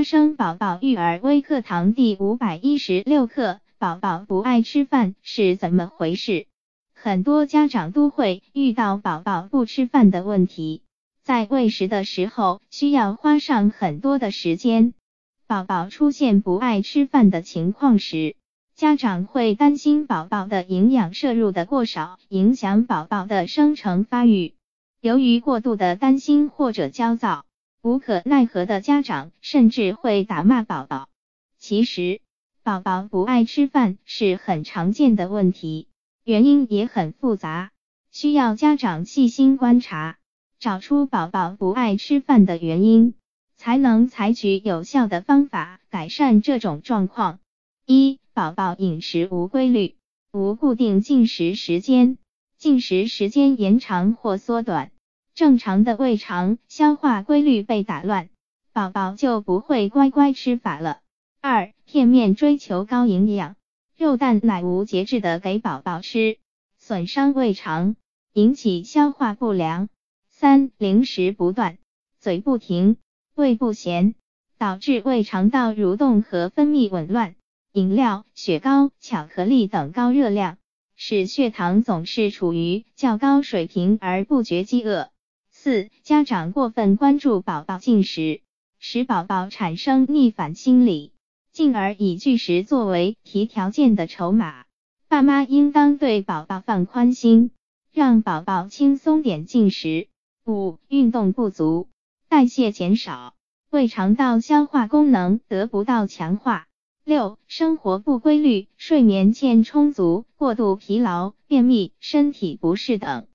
花生宝宝育儿微课堂第五百一十六课：宝宝不爱吃饭是怎么回事？很多家长都会遇到宝宝不吃饭的问题，在喂食的时候需要花上很多的时间。宝宝出现不爱吃饭的情况时，家长会担心宝宝的营养摄入的过少，影响宝宝的生成发育。由于过度的担心或者焦躁。无可奈何的家长甚至会打骂宝宝。其实，宝宝不爱吃饭是很常见的问题，原因也很复杂，需要家长细心观察，找出宝宝不爱吃饭的原因，才能采取有效的方法改善这种状况。一、宝宝饮食无规律，无固定进食时间，进食时间延长或缩短。正常的胃肠消化规律被打乱，宝宝就不会乖乖吃法了。二、片面追求高营养，肉蛋奶无节制的给宝宝吃，损伤胃肠，引起消化不良。三、零食不断，嘴不停，胃不闲，导致胃肠道蠕动和分泌紊乱。饮料、雪糕、巧克力等高热量，使血糖总是处于较高水平而不觉饥饿。四、家长过分关注宝宝进食，使宝宝产生逆反心理，进而以拒食作为提条件的筹码。爸妈应当对宝宝放宽心，让宝宝轻松点进食。五、运动不足，代谢减少，胃肠道消化功能得不到强化。六、生活不规律，睡眠欠充足，过度疲劳，便秘，身体不适等。